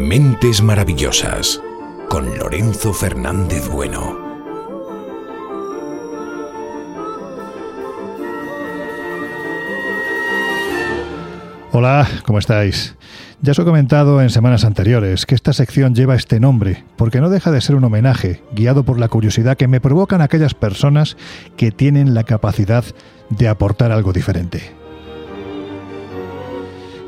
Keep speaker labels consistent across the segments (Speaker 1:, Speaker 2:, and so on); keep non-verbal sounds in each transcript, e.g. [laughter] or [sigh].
Speaker 1: Mentes Maravillosas con Lorenzo Fernández Bueno.
Speaker 2: Hola, ¿cómo estáis? Ya os he comentado en semanas anteriores que esta sección lleva este nombre, porque no deja de ser un homenaje, guiado por la curiosidad que me provocan aquellas personas que tienen la capacidad de aportar algo diferente.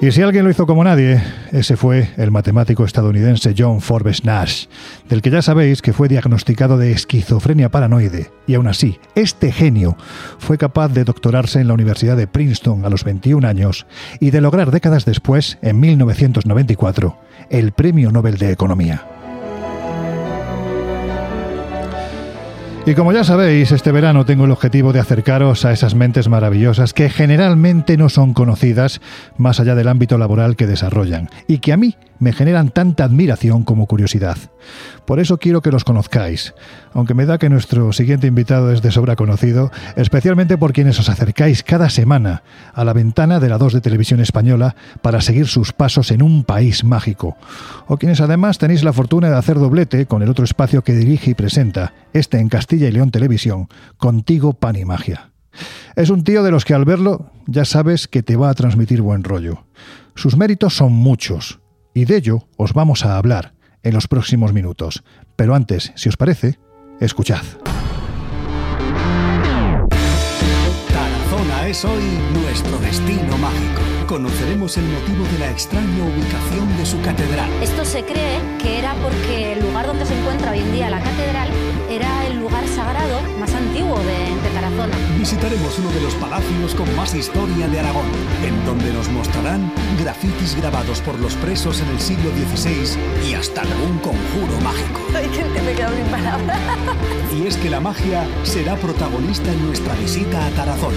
Speaker 2: Y si alguien lo hizo como nadie, ese fue el matemático estadounidense John Forbes Nash, del que ya sabéis que fue diagnosticado de esquizofrenia paranoide, y aún así, este genio fue capaz de doctorarse en la Universidad de Princeton a los 21 años y de lograr décadas después, en 1994, el Premio Nobel de Economía. Y como ya sabéis, este verano tengo el objetivo de acercaros a esas mentes maravillosas que generalmente no son conocidas más allá del ámbito laboral que desarrollan y que a mí me generan tanta admiración como curiosidad. Por eso quiero que los conozcáis, aunque me da que nuestro siguiente invitado es de sobra conocido, especialmente por quienes os acercáis cada semana a la ventana de la 2 de Televisión Española para seguir sus pasos en un país mágico, o quienes además tenéis la fortuna de hacer doblete con el otro espacio que dirige y presenta, este en Castilla y León Televisión, Contigo Pan y Magia. Es un tío de los que al verlo ya sabes que te va a transmitir buen rollo. Sus méritos son muchos, y de ello os vamos a hablar en los próximos minutos. Pero antes, si os parece, escuchad.
Speaker 3: Tarazona es hoy nuestro destino mágico. Conoceremos el motivo de la extraña ubicación de su catedral.
Speaker 4: Esto se cree que era porque el lugar donde se encuentra hoy en día la catedral era el lugar sagrado más antiguo de, de Tarazona.
Speaker 3: Visitaremos uno de los palacios con más historia de Aragón, en donde nos mostrarán grafitis grabados por los presos en el siglo XVI y hasta algún conjuro mágico.
Speaker 4: Ay, que me he quedado sin palabras.
Speaker 3: Y es que la magia será protagonista en nuestra visita a Tarazona,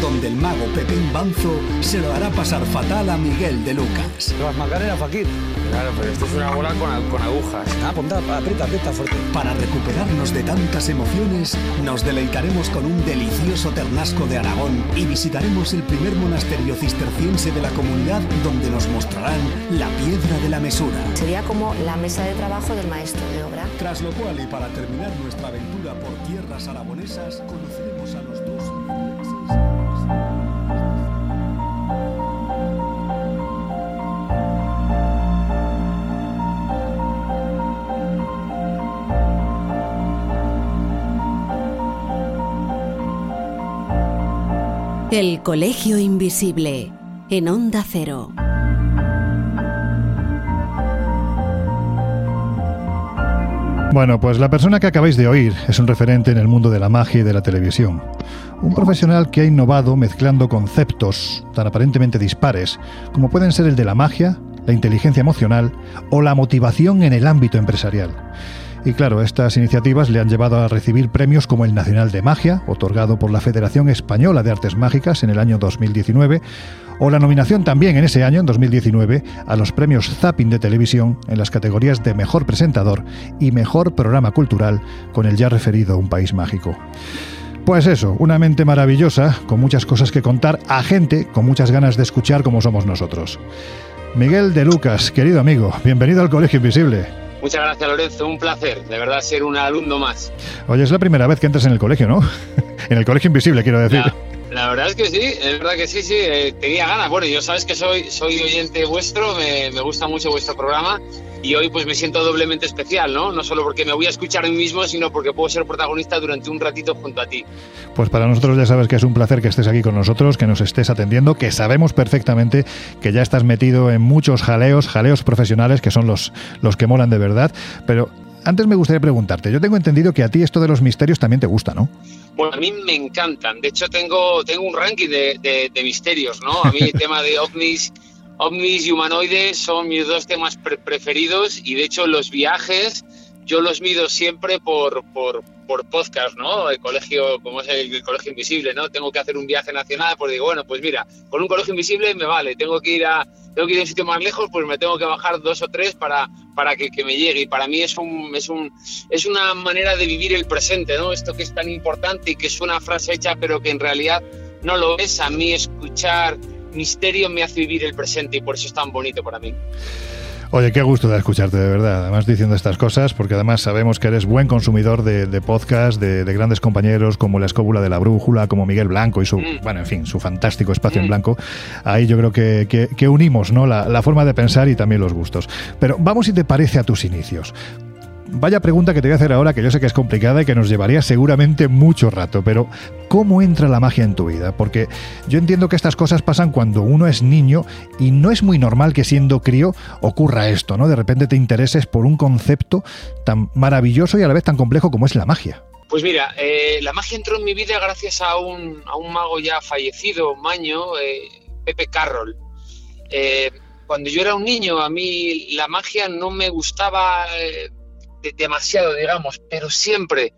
Speaker 3: donde el mago Pepín Banzo se lo hará pasar fatal a Miguel de Lucas.
Speaker 5: Vas Macarena, Fakir.
Speaker 6: Claro, pero esto es una bola con, con agujas.
Speaker 5: Ah, ponta, aprieta, aprieta fuerte.
Speaker 3: Para recuperarnos de tantas emociones, nos deleitaremos con un delicioso ternasco de Aragón y visitaremos el primer monasterio cisterciense de la comunidad donde nos mostrarán la piedra de la mesura.
Speaker 4: Sería como la mesa de trabajo del maestro de obra.
Speaker 3: Tras lo cual, y para terminar nuestra aventura por tierras aragonesas, conoceremos a los dos
Speaker 7: El Colegio Invisible, en Onda Cero.
Speaker 2: Bueno, pues la persona que acabáis de oír es un referente en el mundo de la magia y de la televisión. Un profesional que ha innovado mezclando conceptos tan aparentemente dispares como pueden ser el de la magia, la inteligencia emocional o la motivación en el ámbito empresarial. Y claro, estas iniciativas le han llevado a recibir premios como el Nacional de Magia, otorgado por la Federación Española de Artes Mágicas en el año 2019, o la nominación también en ese año, en 2019, a los premios Zapping de televisión en las categorías de Mejor Presentador y Mejor Programa Cultural con el ya referido Un País Mágico. Pues eso, una mente maravillosa, con muchas cosas que contar a gente con muchas ganas de escuchar como somos nosotros. Miguel de Lucas, querido amigo, bienvenido al Colegio Invisible.
Speaker 6: Muchas gracias, Lorenzo. Un placer, de verdad, ser un alumno más.
Speaker 2: Oye, es la primera vez que entras en el colegio, ¿no? [laughs] en el Colegio Invisible, quiero decir.
Speaker 6: La, la verdad es que sí, es verdad que sí, sí. eh, tenía ganas. Bueno, yo sabes que soy, soy oyente vuestro, me, me gusta mucho vuestro programa y hoy pues me siento doblemente especial, ¿no? No solo porque me voy a escuchar a mí mismo, sino porque puedo ser protagonista durante un ratito junto a ti.
Speaker 2: Pues para nosotros ya sabes que es un placer que estés aquí con nosotros, que nos estés atendiendo, que sabemos perfectamente que ya estás metido en muchos jaleos, jaleos profesionales, que son los, los que molan de verdad. Pero antes me gustaría preguntarte, yo tengo entendido que a ti esto de los misterios también te gusta, ¿no?
Speaker 6: Bueno, a mí me encantan. De hecho, tengo, tengo un ranking de, de, de misterios, ¿no? A mí el [laughs] tema de ovnis, ovnis y humanoides son mis dos temas pre preferidos y de hecho los viajes yo los mido siempre por, por, por podcast, ¿no? El colegio, como es el, el, colegio invisible, ¿no? Tengo que hacer un viaje nacional, pues digo, bueno, pues mira, con un colegio invisible me vale, tengo que ir a, tengo que ir a un sitio más lejos, pues me tengo que bajar dos o tres para, para que, que me llegue. Y para mí es un, es un, es una manera de vivir el presente, ¿no? Esto que es tan importante y que es una frase hecha, pero que en realidad no lo es. A mí escuchar misterio me hace vivir el presente y por eso es tan bonito para mí.
Speaker 2: Oye, qué gusto de escucharte, de verdad. Además, diciendo estas cosas, porque además sabemos que eres buen consumidor de, de podcast, de, de, grandes compañeros como La Escóbula de la Brújula, como Miguel Blanco y su, mm. bueno, en fin, su fantástico espacio mm. en blanco. Ahí yo creo que, que, que unimos ¿no? La, la forma de pensar y también los gustos. Pero vamos, si te parece, a tus inicios. Vaya pregunta que te voy a hacer ahora, que yo sé que es complicada y que nos llevaría seguramente mucho rato, pero ¿cómo entra la magia en tu vida? Porque yo entiendo que estas cosas pasan cuando uno es niño y no es muy normal que siendo crío ocurra esto, ¿no? De repente te intereses por un concepto tan maravilloso y a la vez tan complejo como es la magia.
Speaker 6: Pues mira, eh, la magia entró en mi vida gracias a un, a un mago ya fallecido, Maño, eh, Pepe Carroll. Eh, cuando yo era un niño, a mí la magia no me gustaba demasiado, digamos, pero siempre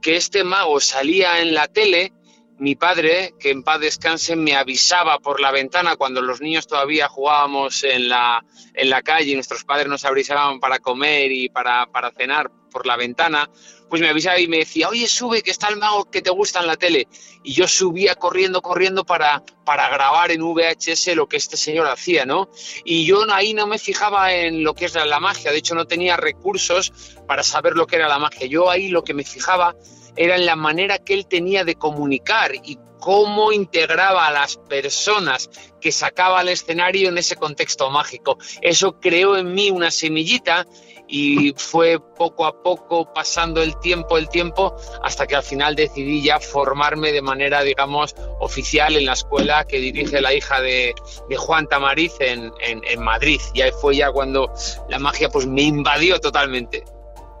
Speaker 6: que este mago salía en la tele, mi padre, que en paz descanse, me avisaba por la ventana cuando los niños todavía jugábamos en la, en la calle y nuestros padres nos avisaban para comer y para, para cenar por la ventana, pues me avisaba y me decía, oye, sube, que está el mago que te gusta en la tele. Y yo subía corriendo, corriendo para, para grabar en VHS lo que este señor hacía, ¿no? Y yo ahí no me fijaba en lo que es la magia, de hecho no tenía recursos para saber lo que era la magia. Yo ahí lo que me fijaba era en la manera que él tenía de comunicar y cómo integraba a las personas que sacaba al escenario en ese contexto mágico. Eso creó en mí una semillita y fue poco a poco pasando el tiempo, el tiempo, hasta que al final decidí ya formarme de manera, digamos, oficial en la escuela que dirige la hija de, de Juan Tamariz en, en, en Madrid. Y ahí fue ya cuando la magia pues me invadió totalmente.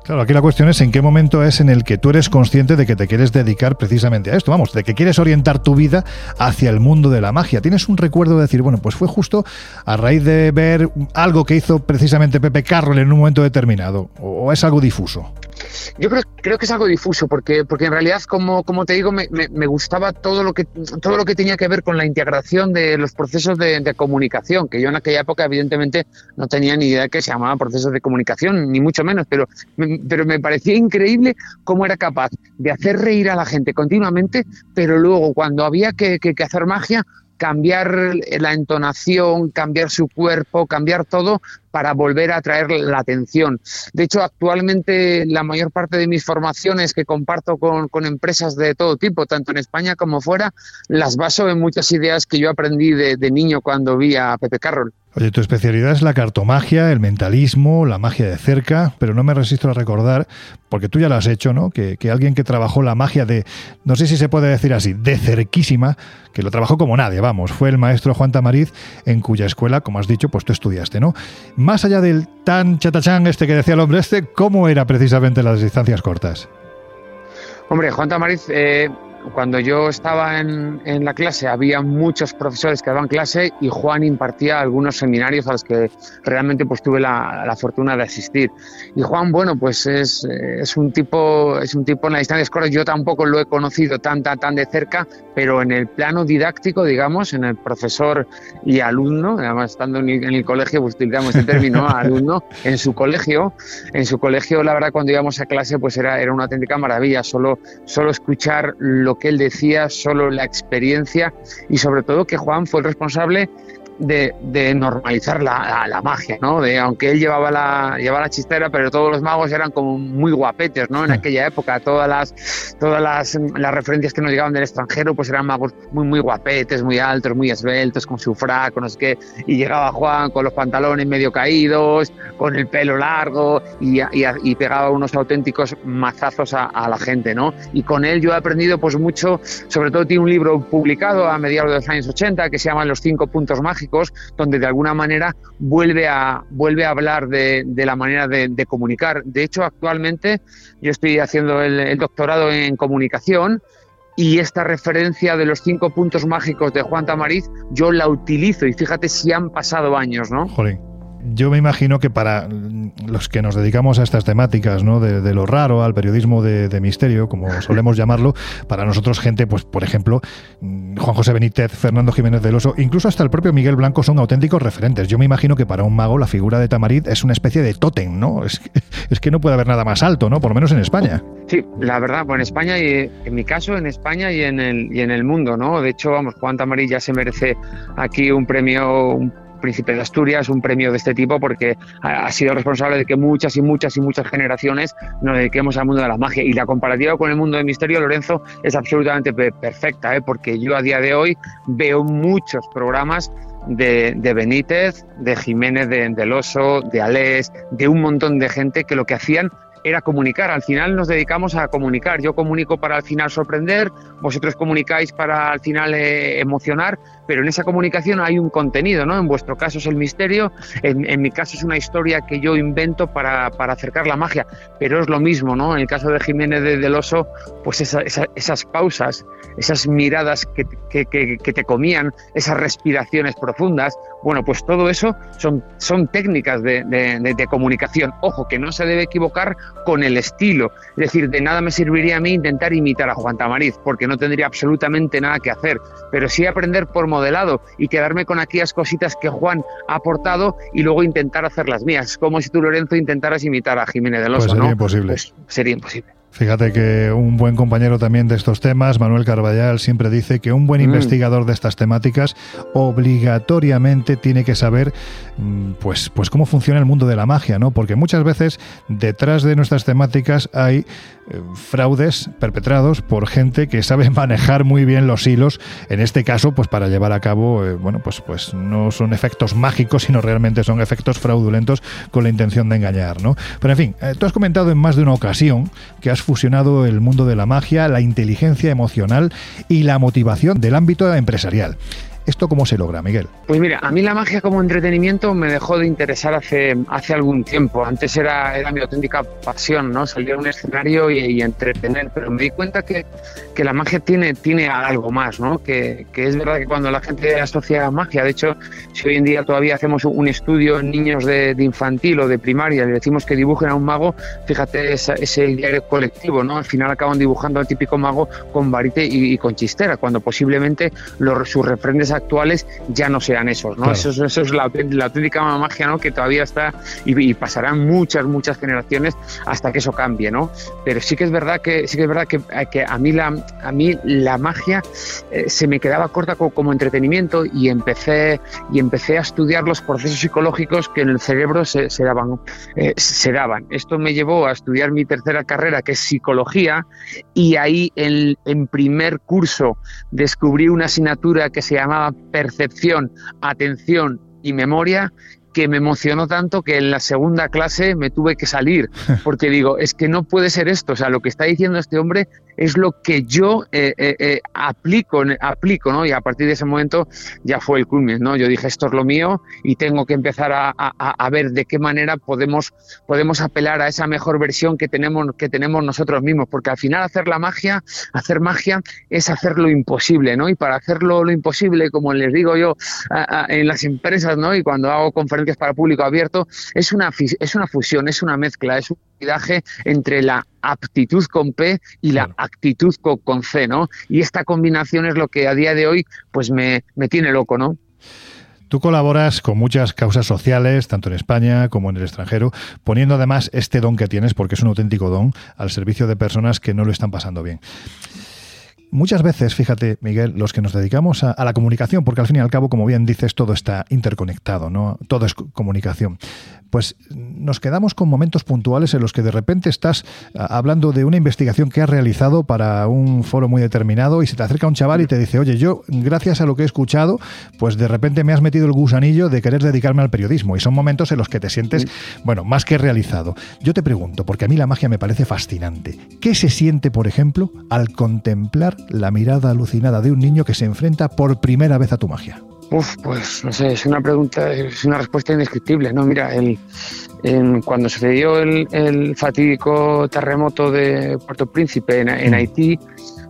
Speaker 2: Claro, aquí la cuestión es en qué momento es en el que tú eres consciente de que te quieres dedicar precisamente a esto, vamos, de que quieres orientar tu vida hacia el mundo de la magia. ¿Tienes un recuerdo de decir, bueno, pues fue justo a raíz de ver algo que hizo precisamente Pepe Carroll en un momento determinado? ¿O es algo difuso?
Speaker 6: Yo creo, creo que es algo difuso, porque, porque en realidad, como, como te digo, me, me, me, gustaba todo lo, que, todo lo que tenía que ver con la integración de los procesos de, de, comunicación, que yo en aquella época evidentemente no tenía ni idea de que se llamaban procesos de comunicación, ni mucho menos, pero, pero me parecía increíble cómo era capaz de hacer reír a la gente continuamente, pero luego cuando había que, que hacer magia, cambiar la entonación, cambiar su cuerpo, cambiar todo para volver a atraer la atención. De hecho, actualmente la mayor parte de mis formaciones que comparto con, empresas de todo tipo, tanto en España como fuera, las baso en muchas ideas que yo aprendí de, de niño cuando vi a Pepe Carroll.
Speaker 2: Oye, tu especialidad es la cartomagia, el mentalismo, la magia de cerca, pero no me resisto a recordar, porque tú ya lo has hecho, ¿no? Que, que, alguien que trabajó la magia de, no sé si se puede decir así, de cerquísima, que lo trabajó como nadie, vamos, fue el maestro Juan Tamariz, en cuya escuela, como has dicho, pues tú estudiaste, ¿no? Más allá del tan chatachán este que decía el hombre este, ¿cómo era precisamente las distancias cortas?
Speaker 6: Hombre, Juan Tamariz eh, cuando yo estaba en, en, la clase había muchos profesores que daban clase y Juan impartía algunos seminarios a los que realmente pues tuve la, la fortuna de asistir. Y Juan, bueno, pues es, es, un tipo es un tipo en la distancia. Escolar, yo tampoco lo he conocido tan, tan, tan de cerca, pero en el plano didáctico, digamos, en el profesor y alumno, además estando en el, en el colegio, pues utilizamos el término [laughs] alumno, en su colegio, en su colegio, la verdad, cuando íbamos a clase, pues era, era una auténtica maravilla, solo, solo escuchar lo que él decía, solo la experiencia y sobre todo que Juan fue el responsable de, de normalizar la, la, magia, ¿no? De, aunque él llevaba la, llevaba la chistera, pero todos los magos eran como muy guapetes, ¿no? En aquella época, todas las, todas las, las referencias que nos llegaban del extranjero, pues eran magos muy, muy guapetes, muy altos, muy esbeltos, con su frac, no sé qué, y llegaba Juan con los pantalones medio caídos, con el pelo largo, y, y, y pegaba unos auténticos mazazos a, a, la gente, ¿no? Y con él yo he aprendido pues mucho, sobre todo tiene un libro publicado a mediados de los años 80 que se llama Los cinco puntos mágicos, donde de alguna manera vuelve a, vuelve a hablar de, la manera de, comunicar. De hecho, actualmente yo estoy haciendo el, el doctorado en comunicación y esta referencia de los cinco puntos mágicos de Juan Tamariz yo la utilizo y fíjate si han pasado años, ¿no?
Speaker 2: Joder yo me imagino que para los que nos dedicamos a estas temáticas, ¿no? De, de lo raro, al periodismo de, de, misterio, como [laughs] solemos llamarlo, para nosotros gente, pues por ejemplo, Juan José Benítez, Fernando Jiménez del Oso, incluso hasta el propio Miguel Blanco son auténticos referentes. Yo me imagino que para un mago la figura de Tamarit es una especie de tótem, ¿no? [laughs] Es que, es que no puede haber nada más alto, ¿no? Por lo menos en España.
Speaker 6: Sí, la verdad, pues en España y en mi caso, en España y en el, y en el mundo, ¿no? De hecho, vamos, Juan Tamarit ya se merece aquí un premio, un Príncipe de Asturias, un premio de este tipo, porque ha, sido responsable de que muchas y muchas y muchas generaciones nos dediquemos al mundo de la magia. Y la comparativa con el mundo del misterio, Lorenzo, es absolutamente pe- perfecta, ¿eh? porque yo a día de hoy veo muchos programas de, de Benítez, de Jiménez de, del Oso, de Alés, de un montón de gente que lo que hacían era comunicar. Al final nos dedicamos a comunicar. Yo comunico para al final sorprender, vosotros comunicáis para al final eh, emocionar, pero en esa comunicación hay un contenido, ¿no? En vuestro caso es el misterio, en, en mi caso es una historia que yo invento para, para, acercar la magia, pero es lo mismo, ¿no? En el caso de Jiménez de, del Oso, pues esa, esa, esas pausas, esas miradas que, que, que, te comían, esas respiraciones profundas, bueno, pues todo eso son, son técnicas de, de comunicación. Ojo, que no se debe equivocar con el estilo. Es decir, de nada me serviría a mí intentar imitar a Juan Tamariz, porque no tendría absolutamente nada que hacer, pero sí aprender por modelado y quedarme con aquellas cositas que Juan ha aportado y luego intentar hacer las mías. Es como si tú, Lorenzo, intentaras imitar a Jiménez del Oso,
Speaker 2: pues sería
Speaker 6: ¿no?
Speaker 2: Imposible.
Speaker 6: Pues sería imposible.
Speaker 2: Fíjate que un buen compañero también de estos temas, Manuel Carballal, siempre dice que un buen mm. investigador de estas temáticas obligatoriamente tiene que saber pues, pues cómo funciona el mundo de la magia, ¿no? Porque muchas veces detrás de nuestras temáticas hay eh, fraudes perpetrados por gente que sabe [laughs] manejar muy bien los hilos, en este caso, pues para llevar a cabo, eh, bueno, pues, pues no son efectos mágicos, sino realmente son efectos fraudulentos con la intención de engañar, ¿no? Pero en fin, eh, tú has comentado en más de una ocasión que has fusionado el mundo de la magia, la inteligencia emocional y la motivación del ámbito empresarial. ¿Esto cómo se logra, Miguel?
Speaker 6: Pues mira, a mí la magia como entretenimiento me dejó de interesar hace, hace algún tiempo. Antes era, era mi auténtica pasión, ¿no? Salir a un escenario y, y, entretener, pero me di cuenta que, que la magia tiene, tiene algo más, ¿no? Que, que, es verdad que cuando la gente asocia magia, de hecho, si hoy en día todavía hacemos un estudio en niños de, de infantil o de primaria, le decimos que dibujen a un mago, fíjate esa, ese diario colectivo, ¿no? Al final acaban dibujando al típico mago con varite y, y con chistera, cuando posiblemente los, sus refrendes actuales ya no sean esos, ¿no? Claro. Eso, eso, es la, la, auténtica magia, ¿no? Que todavía está y, y, pasarán muchas, muchas generaciones hasta que eso cambie, ¿no? Pero sí que es verdad que sí que es verdad que, que a mí la a mí la magia eh, se me quedaba corta como, como, entretenimiento y empecé y empecé a estudiar los procesos psicológicos que en el cerebro se, se daban eh, se daban. Esto me llevó a estudiar mi tercera carrera que es psicología y ahí en, en primer curso descubrí una asignatura que se llamaba percepción, atención y memoria que me emocionó tanto que en la segunda clase me tuve que salir, [laughs] porque digo, es que no puede ser esto, o sea, lo que está diciendo este hombre es lo que yo eh, eh, eh, aplico, aplico, ¿no? Y a partir de ese momento ya fue el culmen, ¿no? Yo dije, esto es lo mío y tengo que empezar a, a, ver de qué manera podemos, podemos apelar a esa mejor versión que tenemos, que tenemos nosotros mismos, porque al final hacer la magia, hacer magia es hacer lo imposible, ¿no? Y para hacerlo lo imposible, como les digo yo en las empresas, ¿no? Y cuando hago conferencias para público abierto, es una, es una fusión, es una mezcla, es un entre la aptitud con P y la claro. actitud con, con, C, ¿no? Y esta combinación es lo que a día de hoy pues me, me tiene loco, ¿no?
Speaker 2: Tú colaboras con muchas causas sociales, tanto en España como en el extranjero, poniendo además este don que tienes, porque es un auténtico don, al servicio de personas que no lo están pasando bien muchas veces, fíjate, Miguel, los que nos dedicamos a, a, la comunicación, porque al fin y al cabo, como bien dices, todo está interconectado, ¿no? Todo es comunicación. Pues nos quedamos con momentos puntuales en los que de repente estás hablando de una investigación que has realizado para un foro muy determinado y se te acerca un chaval y te dice, oye, yo, gracias a lo que he escuchado, pues de repente me has metido el gusanillo de querer dedicarme al periodismo. Y son momentos en los que te sientes, bueno, más que realizado. Yo te pregunto, porque a mí la magia me parece fascinante. ¿Qué se siente, por ejemplo, al contemplar la mirada alucinada de un niño que se enfrenta por primera vez a tu magia?
Speaker 6: Uf, pues no sé, es una pregunta, es una respuesta indescriptible, ¿no? Mira, el, en, cuando sucedió el, el, fatídico terremoto de Puerto Príncipe en, en Haití,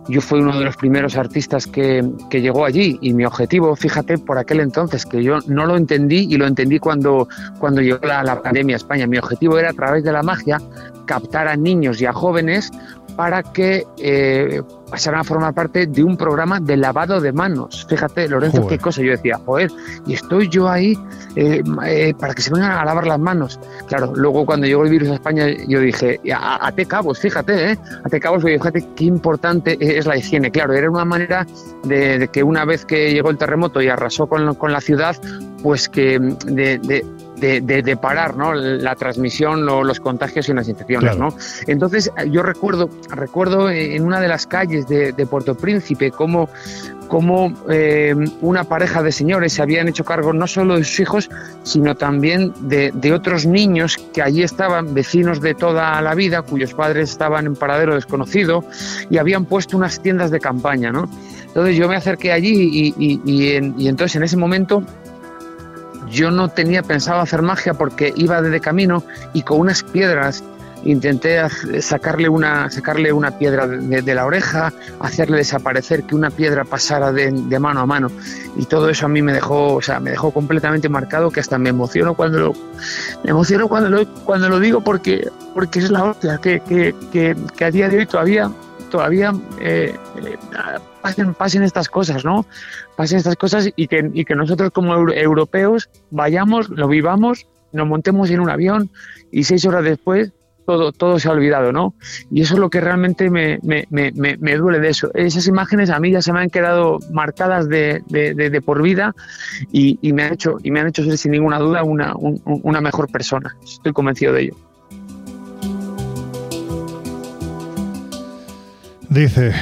Speaker 6: yo fui uno de los primeros artistas que, que, llegó allí y mi objetivo, fíjate, por aquel entonces, que yo no lo entendí y lo entendí cuando, cuando llegó la, la pandemia a España, mi objetivo era a través de la magia captar a niños y a jóvenes para que eh, pasaran a formar parte de un programa de lavado de manos. Fíjate, Lorenzo,
Speaker 2: Joder.
Speaker 6: qué cosa. Yo decía, joder, y estoy yo ahí eh, eh, para que se vengan a lavar las manos. Claro, luego cuando llegó el virus a España, yo dije, a, ate cabos, fíjate, ¿eh? ate cabos, porque fíjate qué importante es la higiene. Claro, era una manera de, de que una vez que llegó el terremoto y arrasó con, con la ciudad, pues que de, de de, de, de, parar ¿no? la transmisión, lo, los contagios y las infecciones.
Speaker 2: Claro.
Speaker 6: ¿no? Entonces yo recuerdo, recuerdo en una de las calles de, de Puerto Príncipe cómo, cómo eh, una pareja de señores se habían hecho cargo no solo de sus hijos, sino también de, de, otros niños que allí estaban, vecinos de toda la vida, cuyos padres estaban en paradero desconocido y habían puesto unas tiendas de campaña. ¿no? Entonces yo me acerqué allí y, y, y, en, y entonces en ese momento yo no tenía pensado hacer magia porque iba de camino y con unas piedras intenté sacarle una, sacarle una piedra de, de, la oreja, hacerle desaparecer, que una piedra pasara de, de, mano a mano. Y todo eso a mí me dejó, o sea, me dejó completamente marcado que hasta me emociono cuando lo, me emociono cuando lo, cuando lo digo porque, porque es la hostia, que, que, que, a día de hoy todavía, todavía eh, eh, pasen, pasen estas cosas, ¿no? Pasen estas cosas y que, nosotros como europeos vayamos, lo vivamos, nos montemos en un avión y seis horas después todo, todo se ha olvidado, ¿no? Y eso es lo que realmente me, me, me, me, duele de eso. Esas imágenes a mí ya se me han quedado marcadas de, de, por vida y, me han hecho, y me han hecho ser sin ninguna duda una, un, una mejor persona. Estoy convencido de ello.
Speaker 2: Dice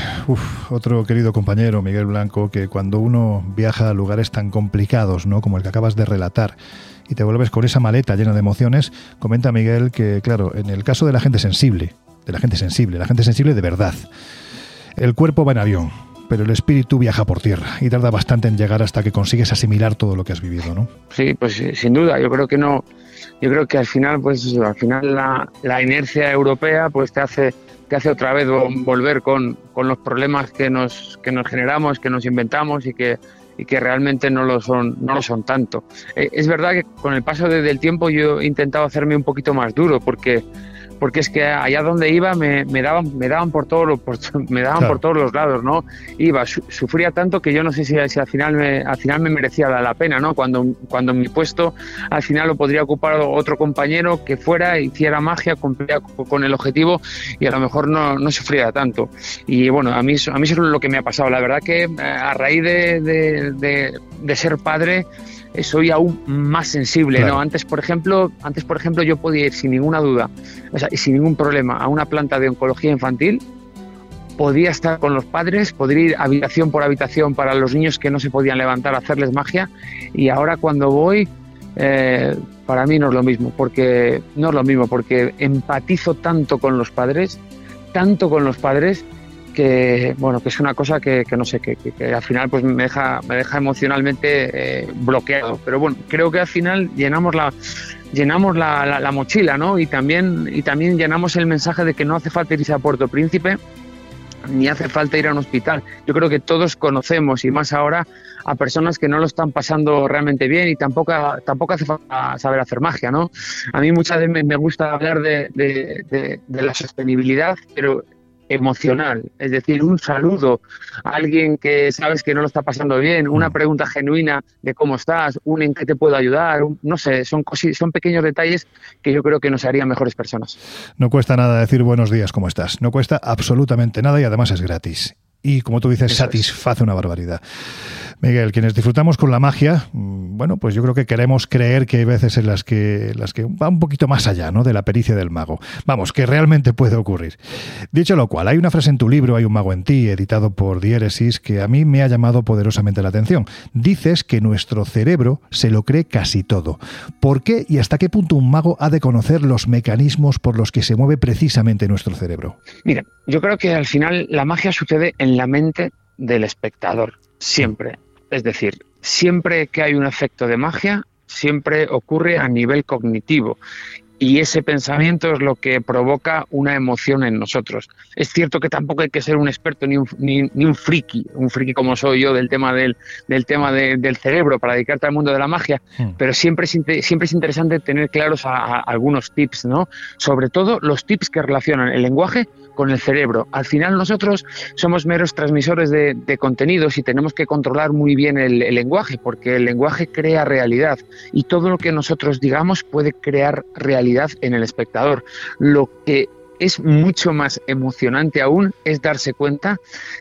Speaker 2: otro querido compañero, Miguel Blanco, que cuando uno viaja a lugares tan complicados, ¿no? como el que acabas de relatar, y te vuelves con esa maleta llena de emociones, comenta Miguel que, claro, en el caso de la gente sensible, de la gente sensible, la gente sensible de verdad, el cuerpo va en avión, pero el espíritu viaja por tierra y tarda bastante en llegar hasta que consigues asimilar todo lo que has vivido, ¿no?
Speaker 6: Sí, pues sin duda, yo creo que no, yo creo que al final, pues al final la, la inercia europea pues te hace te hace otra vez volver con, con los problemas que nos, que nos generamos, que nos inventamos y que, y que realmente no lo son, no lo son tanto. Eh, es verdad que con el paso de, del tiempo yo he intentado hacerme un poquito más duro porque, porque es que allá donde iba me, me daban, me daban por todos por, [laughs] me daban claro. por todos los lados, ¿no? Iba, su, sufría tanto que yo no sé si, si, al final me, al final me merecía la, la, pena, ¿no? Cuando, cuando mi puesto al final lo podría ocupar otro compañero que fuera, hiciera magia, cumplía con el objetivo y a lo mejor no, no sufría tanto. Y bueno, a mí, a mí eso es lo que me ha pasado. La verdad que a raíz de, de, de, de ser padre, soy aún más sensible, claro. ¿no? Antes, por ejemplo, antes, por ejemplo, yo podía ir sin ninguna duda, o sea, y sin ningún problema a una planta de oncología infantil, podía estar con los padres, podría ir habitación por habitación para los niños que no se podían levantar a hacerles magia, y ahora cuando voy, eh, para mí no es lo mismo, porque no es lo mismo, porque empatizo tanto con los padres, tanto con los padres que bueno que es una cosa que, no sé que, al final pues me deja me deja emocionalmente eh, bloqueado. Pero bueno creo que al final llenamos la llenamos la, la, la, mochila no y también y también llenamos el mensaje de que no hace falta irse a Puerto Príncipe ni hace falta ir a un hospital. Yo creo que todos conocemos y más ahora a personas que no lo están pasando realmente bien y tampoco tampoco hace falta saber hacer magia no a mí muchas veces me, gusta hablar de la sostenibilidad pero emocional, es decir, un saludo a alguien que sabes que no lo está pasando bien, una pregunta genuina de cómo estás, un en qué te puedo ayudar, un, no sé, son, son pequeños detalles que yo creo que nos harían mejores personas.
Speaker 2: No cuesta nada decir buenos días, ¿cómo estás? No cuesta absolutamente nada y además es gratis. Y como tú dices, Eso satisface es. una barbaridad. Miguel, quienes disfrutamos con la magia, bueno, pues yo creo que queremos creer que hay veces en las que, las que va un poquito más allá, ¿no? De la pericia del mago. Vamos, que realmente puede ocurrir. Dicho lo cual, hay una frase en tu libro, Hay un mago en ti, editado por Diéresis, que a mí me ha llamado poderosamente la atención. Dices que nuestro cerebro se lo cree casi todo. ¿Por qué y hasta qué punto un mago ha de conocer los mecanismos por los que se mueve precisamente nuestro cerebro?
Speaker 6: Mira, yo creo que al final la magia sucede en la mente del espectador, siempre. Es decir, siempre que hay un efecto de magia, siempre ocurre a nivel cognitivo. y ese pensamiento es lo que provoca una emoción en nosotros. Es cierto que tampoco hay que ser un experto ni un, ni, un friki, un friki como soy yo del tema del, del tema del cerebro para dedicarte al mundo de la magia, hmm. pero siempre es, siempre es interesante tener claros algunos tips, ¿no? Sobre todo los tips que relacionan el lenguaje con el cerebro. Al final nosotros somos meros transmisores de, contenidos y tenemos que controlar muy bien el, lenguaje, porque el lenguaje crea realidad y todo lo que nosotros digamos puede crear realidad en el espectador. Lo que es mucho más emocionante aún es darse cuenta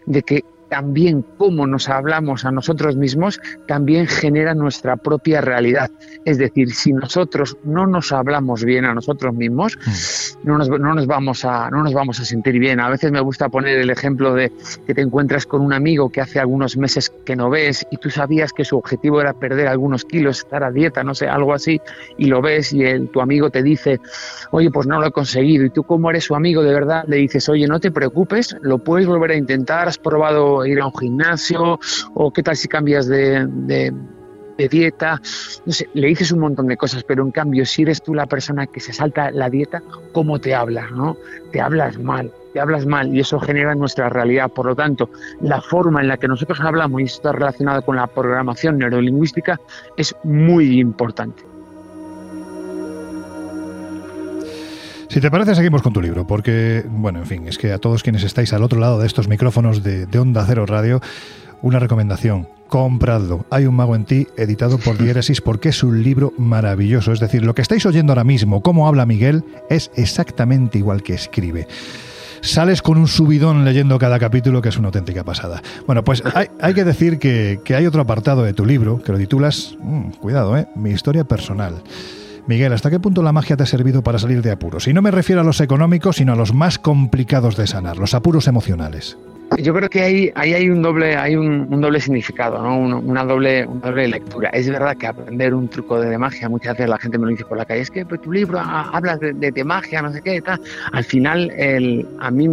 Speaker 6: de que también cómo nos hablamos a nosotros mismos también genera nuestra propia realidad. Es decir, si nosotros no nos hablamos bien a nosotros mismos, mm. no nos, no nos, vamos, a, no nos vamos a sentir bien. A veces me gusta poner el ejemplo de que te encuentras con un amigo que hace algunos meses que no ves y tú sabías que su objetivo era perder algunos kilos, estar a dieta, no sé, algo así, y lo ves y el, tu amigo te dice, oye, pues no lo he conseguido. Y tú como eres su amigo de verdad, le dices, oye, no te preocupes, lo puedes volver a intentar, has probado ir a un gimnasio o qué tal si cambias de, de, dieta, no sé, le dices un montón de cosas, pero en cambio si eres tú la persona que se salta la dieta, ¿cómo te hablas? ¿no? Te hablas mal, te hablas mal y eso genera nuestra realidad. Por lo tanto, la forma en la que nosotros hablamos y está relacionada con la programación neurolingüística es muy importante.
Speaker 2: Si te parece, seguimos con tu libro, porque, bueno, en fin, es que a todos quienes estáis al otro lado de estos micrófonos de, Onda Cero Radio, una recomendación, compradlo. Hay un mago en ti, editado por [laughs] Diéresis, porque es un libro maravilloso. Es decir, lo que estáis oyendo ahora mismo, cómo habla Miguel, es exactamente igual que escribe sales con un subidón leyendo cada capítulo que es una auténtica pasada. Bueno, pues hay, que decir que, hay otro apartado de tu libro que lo titulas, mm, cuidado, eh, mi historia personal. Miguel, ¿hasta qué punto la magia te ha servido para salir de apuros? Y no me refiero a los económicos, sino a los más complicados de sanar, los apuros emocionales.
Speaker 6: Yo creo que ahí, hay un doble, hay un, doble significado, ¿no? una, doble, doble lectura. Es verdad que aprender un truco de, magia, muchas veces la gente me lo dice por la calle, es que pues, tu libro habla de, magia, no sé qué, tal. Al final, a mí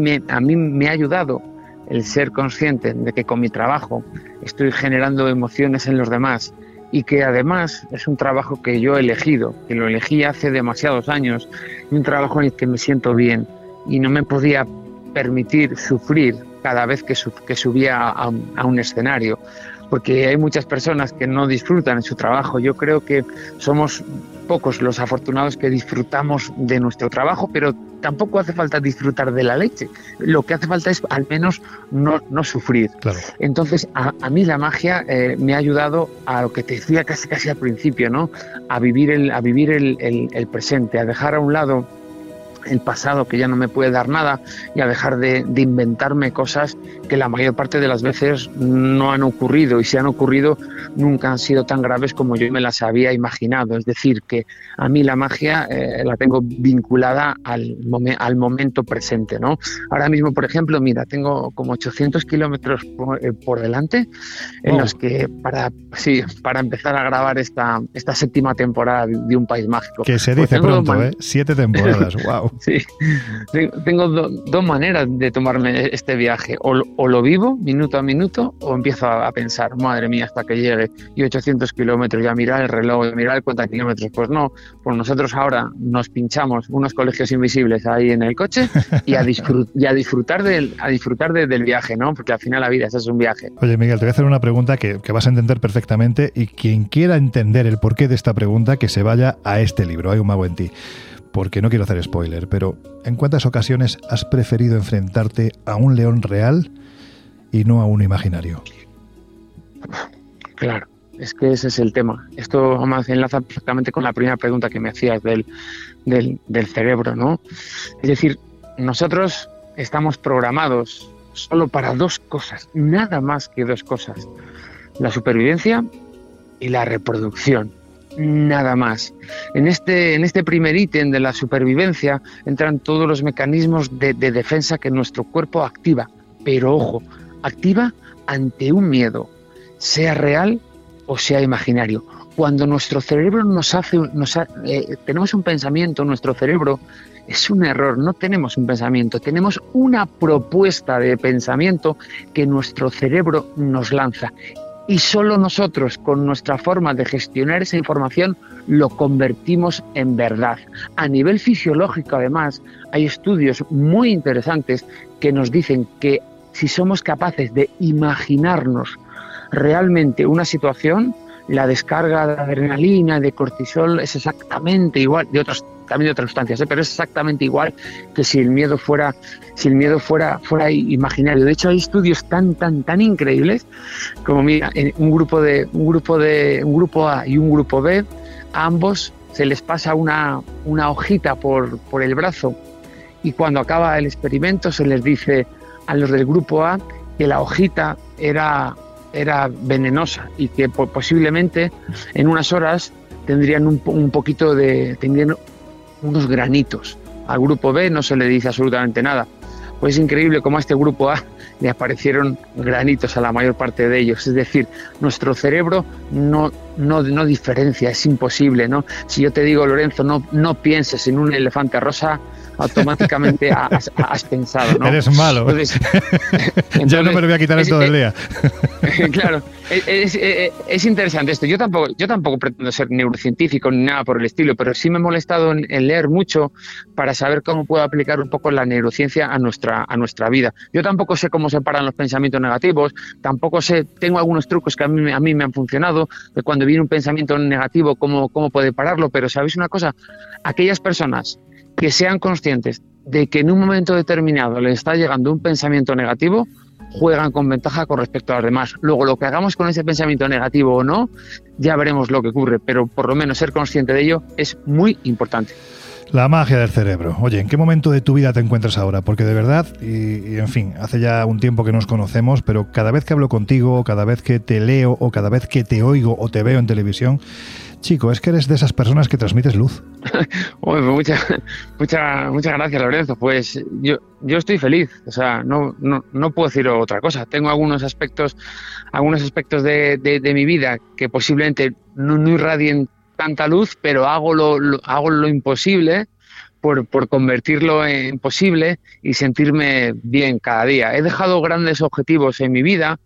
Speaker 6: me ha ayudado el ser consciente de que con mi trabajo estoy generando emociones en los demás y que además es un trabajo que yo he elegido, que lo elegí hace demasiados años, un trabajo en el que me siento bien y no me podía permitir sufrir cada vez que, subía a un escenario, porque hay muchas personas que no disfrutan en su trabajo. Yo creo que somos pocos los afortunados que disfrutamos de nuestro trabajo, pero tampoco hace falta disfrutar de la leche. Lo que hace falta es al menos no, no sufrir. Entonces, a, mí la magia eh, me ha ayudado a lo que te decía casi casi al principio, ¿no? A vivir el, a vivir el, el presente, a dejar a un lado el pasado que ya no me puede dar nada y a dejar de, inventarme cosas que la mayor parte de las veces no han ocurrido y si han ocurrido nunca han sido tan graves como yo me las había imaginado. Es decir, que a mí la magia eh, la tengo vinculada al, al momento presente. ¿no? Ahora mismo, por ejemplo, mira, tengo como 800 kilómetros por, eh, delante en los que para, sí, para empezar a grabar esta, esta séptima temporada de Un País Mágico.
Speaker 2: Que se pues dice pronto, ¿eh? Siete temporadas, [laughs] wow.
Speaker 6: Sí, tengo dos maneras de tomarme este viaje. O, lo vivo minuto a minuto o empiezo a, pensar, madre mía, hasta que llegue y 800 kilómetros, ya mirar el reloj, ya mirar cuántos kilómetros. Pues no, pues nosotros ahora nos pinchamos unos colegios invisibles ahí en el coche y a, disfrutar, del, a disfrutar del viaje, ¿no? Porque al final la vida es un viaje.
Speaker 2: Oye, Miguel, te voy a hacer una pregunta que, que vas a entender perfectamente y quien quiera entender el porqué de esta pregunta, que se vaya a este libro, Hay un mago en ti porque no quiero hacer spoiler, pero ¿en cuántas ocasiones has preferido enfrentarte a un león real y no a uno imaginario?
Speaker 6: Claro, es que ese es el tema. Esto enlaza perfectamente con la primera pregunta que me hacías del, del cerebro, ¿no? Es decir, nosotros estamos programados solo para dos cosas, nada más que dos cosas, la supervivencia y la reproducción nada más. En este, en este primer ítem de la supervivencia entran todos los mecanismos de, defensa que nuestro cuerpo activa, pero ojo, activa ante un miedo, sea real o sea imaginario. Cuando nuestro cerebro nos hace, nos eh, tenemos un pensamiento, nuestro cerebro es un error, no tenemos un pensamiento, tenemos una propuesta de pensamiento que nuestro cerebro nos lanza y solo nosotros, con nuestra forma de gestionar esa información, lo convertimos en verdad. A nivel fisiológico, además, hay estudios muy interesantes que nos dicen que si somos capaces de imaginarnos realmente una situación, la descarga de adrenalina, de cortisol es exactamente igual, de otras también de otras sustancias, ¿eh? pero es exactamente igual que si el miedo fuera, si el miedo fuera, fuera imaginario. De hecho, hay estudios tan, tan, tan increíbles como mira, en un grupo de, un grupo de, un grupo A y un grupo B, ambos se les pasa una, una hojita por, por el brazo y cuando acaba el experimento se les dice a los del grupo A que la hojita era era venenosa y que posiblemente en unas horas tendrían un, un, poquito de tendrían unos granitos. Al grupo B no se le dice absolutamente nada. Pues es increíble cómo a este grupo A le aparecieron granitos a la mayor parte de ellos. Es decir, nuestro cerebro no, no, no diferencia, es imposible. ¿no? Si yo te digo, Lorenzo, no, no pienses en un elefante rosa, automáticamente has, has, pensado. ¿no?
Speaker 2: Eres malo. Entonces, [laughs] ya no me lo voy a quitar en todo el día. [laughs]
Speaker 6: claro, es, es, es, interesante esto. Yo tampoco, yo tampoco pretendo ser neurocientífico ni nada por el estilo, pero sí me he molestado en, en, leer mucho para saber cómo puedo aplicar un poco la neurociencia a nuestra, a nuestra vida. Yo tampoco sé cómo se paran los pensamientos negativos, tampoco sé, tengo algunos trucos que a mí, a mí me han funcionado, de cuando viene un pensamiento negativo, cómo, cómo puede pararlo, pero ¿sabéis una cosa? Aquellas personas que sean conscientes de que en un momento determinado les está llegando un pensamiento negativo, juegan con ventaja con respecto a los demás. Luego, lo que hagamos con ese pensamiento negativo o no, ya veremos lo que ocurre, pero por lo menos ser consciente de ello es muy importante.
Speaker 2: La magia del cerebro. Oye, ¿en qué momento de tu vida te encuentras ahora? Porque de verdad, y, en fin, hace ya un tiempo que nos conocemos, pero cada vez que hablo contigo, cada vez que te leo o cada vez que te oigo o te veo en televisión, chico, es que eres de esas personas que transmites luz. [laughs]
Speaker 6: bueno, pues muchas mucha, muchas gracias, Lorenzo. Pues yo, yo estoy feliz, o sea, no, no, no puedo decir otra cosa. Tengo algunos aspectos, algunos aspectos de, de, de mi vida que posiblemente no, no irradien tanta luz, pero hago lo, hago lo imposible por, por, convertirlo en posible y sentirme bien cada día. He dejado grandes objetivos en mi vida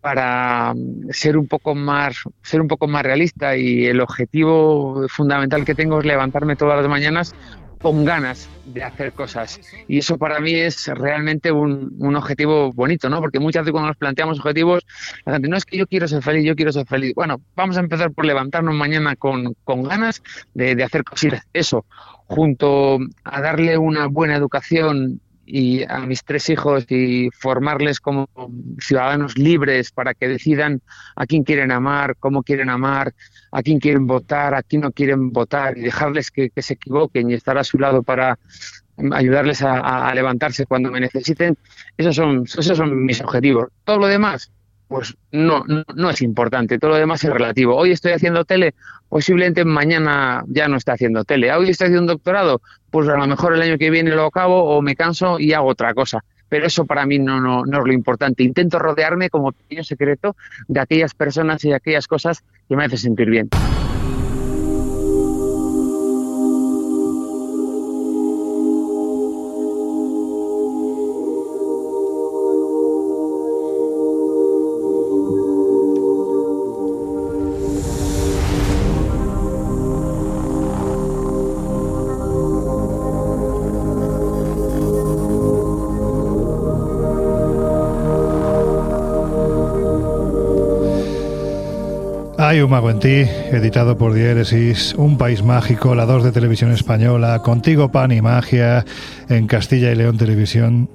Speaker 6: para ser un poco más ser un poco más realista y el objetivo fundamental que tengo es levantarme todas las mañanas con ganas de hacer cosas. Y eso para mí es realmente un, un, objetivo bonito, ¿no? Porque muchas veces cuando nos planteamos objetivos, la gente, no es que yo quiero ser feliz, yo quiero ser feliz. Bueno, vamos a empezar por levantarnos mañana con, con ganas de, hacer cositas. Eso, junto a darle una buena educación y a mis tres hijos y formarles como ciudadanos libres para que decidan a quién quieren amar, cómo quieren amar, a quién quieren votar, a quién no quieren votar y dejarles que, se equivoquen y estar a su lado para ayudarles a, a levantarse cuando me necesiten, esos son, esos son mis objetivos. Todo lo demás, pues no, no, no, es importante, todo lo demás es relativo. Hoy estoy haciendo tele, posiblemente mañana ya no esté haciendo tele. Hoy estoy haciendo un doctorado, pues a lo mejor el año que viene lo acabo o me canso y hago otra cosa. Pero eso para mí no, no, es lo importante. Intento rodearme como pequeño secreto de aquellas personas y de aquellas cosas que me hacen sentir bien.
Speaker 2: Hay un mago en ti, editado por Diéresis, Un País Mágico, la 2 de Televisión Española, Contigo Pan y Magia, en Castilla y León Televisión.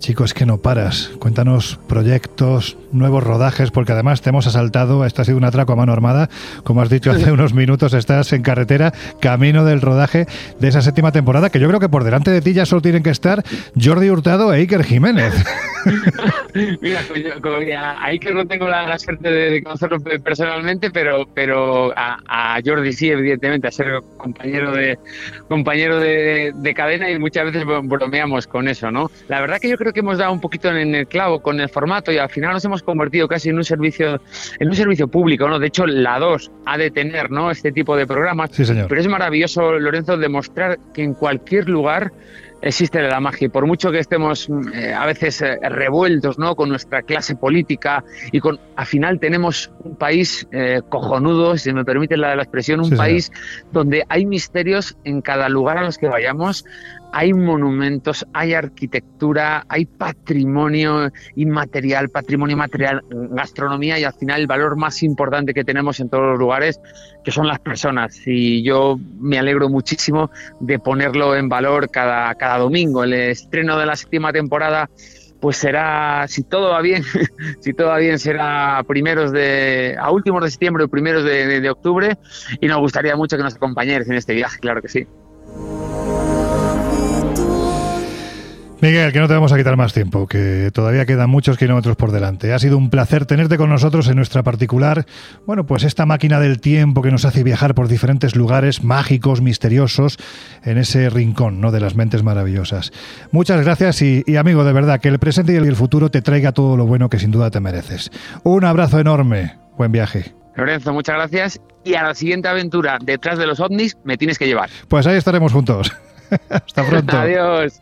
Speaker 2: Chicos, que no paras. Cuéntanos proyectos, nuevos rodajes, porque además te hemos asaltado. Esto ha sido un atraco a mano armada. Como has dicho [laughs] hace unos minutos, estás en carretera, camino del rodaje de esa séptima temporada, que yo creo que por delante de ti ya solo tienen que estar Jordi Hurtado e Iker Jiménez. [laughs] [laughs]
Speaker 6: Mira, a Iker no tengo la, la suerte de, de, conocerlo personalmente, pero, pero a, a, Jordi sí, evidentemente, a ser compañero de compañero de, de cadena y muchas veces bromeamos con eso, ¿no? La verdad que yo creo que hemos dado un poquito en el clavo con el formato y al final nos hemos convertido casi en un servicio en un servicio público, ¿no? De hecho, la 2 ha de tener, ¿no? Este tipo de programas.
Speaker 2: Sí, señor.
Speaker 6: Pero es maravilloso, Lorenzo, demostrar que en cualquier lugar existe la magia. Y por mucho que estemos eh, a veces eh, revueltos ¿no? con nuestra clase política y con al final tenemos un país eh, cojonudo, si me permite la, la expresión, un
Speaker 2: Sí,
Speaker 6: país donde hay misterios en cada lugar a los que vayamos. Hay monumentos, hay arquitectura, hay patrimonio inmaterial, patrimonio material, gastronomía y al final el valor más importante que tenemos en todos los lugares, que son las personas. Y yo me alegro muchísimo de ponerlo en valor cada, cada domingo. El estreno de la séptima temporada pues será, si todo va bien, [laughs] si todo va bien, será primeros de, a últimos de septiembre o primeros de octubre y nos gustaría mucho que nos acompañéis en este viaje, claro que sí.
Speaker 2: Miguel, que no te vamos a quitar más tiempo, que todavía quedan muchos kilómetros por delante. Ha sido un placer tenerte con nosotros en nuestra particular, bueno, pues esta máquina del tiempo que nos hace viajar por diferentes lugares mágicos, misteriosos, en ese rincón, ¿no? De las mentes maravillosas. Muchas gracias y, y, amigo, de verdad, que el presente y el futuro te traiga todo lo bueno que sin duda te mereces. Un abrazo enorme. Buen viaje.
Speaker 6: Lorenzo, muchas gracias. Y a la siguiente aventura, detrás de los ovnis, me tienes que llevar.
Speaker 2: Pues ahí estaremos juntos. [laughs] Hasta pronto.
Speaker 6: Adiós.